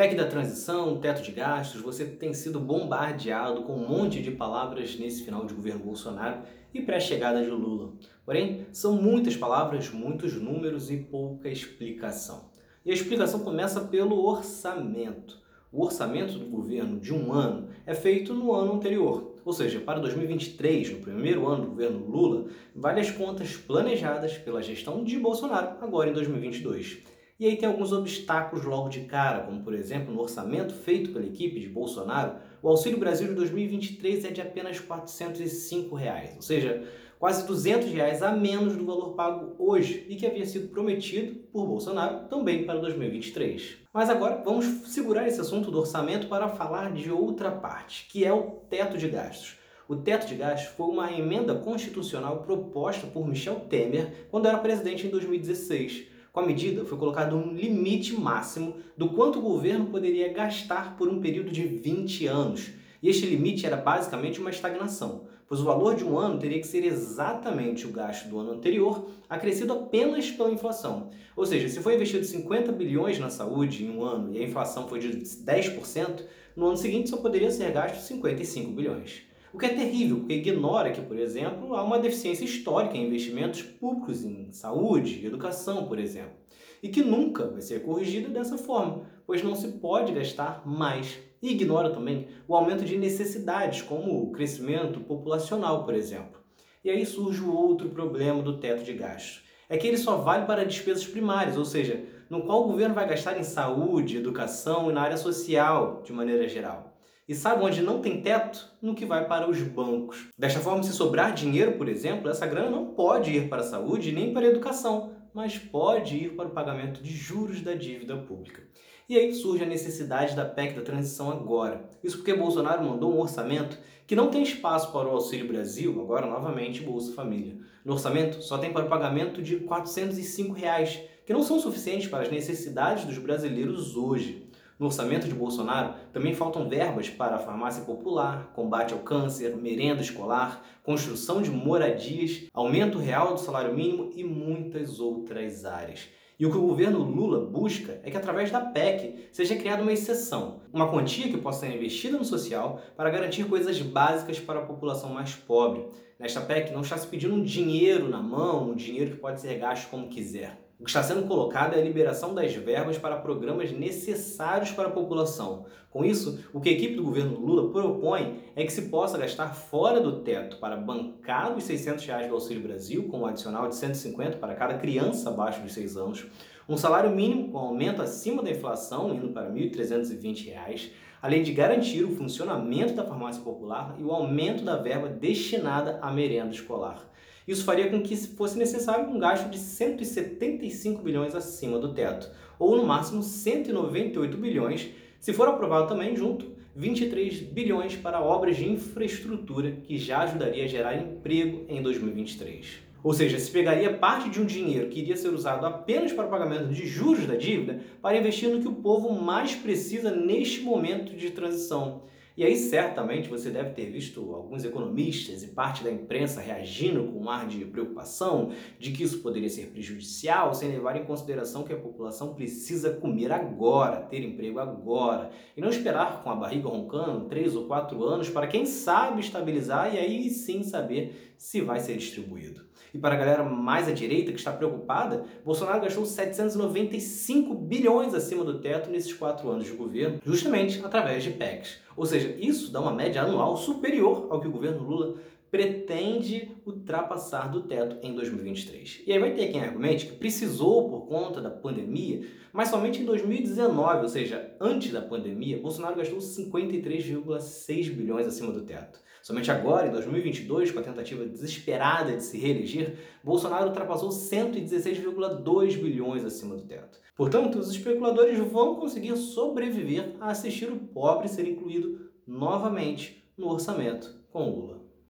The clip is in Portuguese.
PEC da transição, teto de gastos, você tem sido bombardeado com um monte de palavras nesse final de governo Bolsonaro e pré-chegada de Lula. Porém, são muitas palavras, muitos números e pouca explicação. E a explicação começa pelo orçamento. O orçamento do governo de um ano é feito no ano anterior, ou seja, para 2023, no primeiro ano do governo Lula, várias contas planejadas pela gestão de Bolsonaro agora em 2022. E aí tem alguns obstáculos logo de cara, como por exemplo, no orçamento feito pela equipe de Bolsonaro, o Auxílio Brasil de 2023 é de apenas 405 reais, ou seja, quase 200 reais a menos do valor pago hoje e que havia sido prometido por Bolsonaro também para 2023. Mas agora vamos segurar esse assunto do orçamento para falar de outra parte, que é o teto de gastos. O teto de gastos foi uma emenda constitucional proposta por Michel Temer quando era presidente em 2016 com a medida, foi colocado um limite máximo do quanto o governo poderia gastar por um período de 20 anos. E este limite era basicamente uma estagnação, pois o valor de um ano teria que ser exatamente o gasto do ano anterior, acrescido apenas pela inflação. Ou seja, se foi investido 50 bilhões na saúde em um ano e a inflação foi de 10%, no ano seguinte só poderia ser gasto 55 bilhões. O que é terrível, porque ignora que, por exemplo, há uma deficiência histórica em investimentos públicos em saúde, educação, por exemplo, e que nunca vai ser corrigida dessa forma, pois não se pode gastar mais. E ignora também o aumento de necessidades, como o crescimento populacional, por exemplo. E aí surge o outro problema do teto de gastos. É que ele só vale para despesas primárias, ou seja, no qual o governo vai gastar em saúde, educação e na área social, de maneira geral. E sabe onde não tem teto? No que vai para os bancos. Desta forma, se sobrar dinheiro, por exemplo, essa grana não pode ir para a saúde nem para a educação, mas pode ir para o pagamento de juros da dívida pública. E aí surge a necessidade da PEC da transição agora. Isso porque Bolsonaro mandou um orçamento que não tem espaço para o Auxílio Brasil, agora novamente Bolsa Família. No orçamento só tem para o pagamento de 405 reais, que não são suficientes para as necessidades dos brasileiros hoje. No orçamento de Bolsonaro também faltam verbas para a farmácia popular, combate ao câncer, merenda escolar, construção de moradias, aumento real do salário mínimo e muitas outras áreas. E o que o governo Lula busca é que, através da PEC, seja criada uma exceção, uma quantia que possa ser investida no social para garantir coisas básicas para a população mais pobre. Nesta PEC não está se pedindo um dinheiro na mão, um dinheiro que pode ser gasto como quiser. O que está sendo colocado é a liberação das verbas para programas necessários para a população. Com isso, o que a equipe do governo Lula propõe é que se possa gastar fora do teto para bancar os 600 reais do Auxílio Brasil, com um adicional de 150 para cada criança abaixo dos 6 anos, um salário mínimo com aumento acima da inflação, indo para R$ 1.320, além de garantir o funcionamento da farmácia popular e o aumento da verba destinada à merenda escolar. Isso faria com que fosse necessário um gasto de 175 bilhões acima do teto, ou no máximo 198 bilhões, se for aprovado também junto 23 bilhões para obras de infraestrutura que já ajudaria a gerar emprego em 2023. Ou seja, se pegaria parte de um dinheiro que iria ser usado apenas para o pagamento de juros da dívida para investir no que o povo mais precisa neste momento de transição e aí, certamente, você deve ter visto alguns economistas e parte da imprensa reagindo com um ar de preocupação de que isso poderia ser prejudicial, sem levar em consideração que a população precisa comer agora, ter emprego agora, e não esperar com a barriga roncando três ou quatro anos para, quem sabe, estabilizar e aí sim saber se vai ser distribuído. E para a galera mais à direita que está preocupada, Bolsonaro gastou 795 bilhões acima do teto nesses quatro anos de governo, justamente através de PECs. Ou seja, isso dá uma média anual superior ao que o governo Lula pretende ultrapassar do teto em 2023. E aí vai ter quem argumente que precisou por conta da pandemia, mas somente em 2019, ou seja, antes da pandemia, Bolsonaro gastou 53,6 bilhões acima do teto. Somente agora, em 2022, com a tentativa desesperada de se reeleger, Bolsonaro ultrapassou 116,2 bilhões acima do teto. Portanto, os especuladores vão conseguir sobreviver a assistir o pobre ser incluído novamente no orçamento com Lula.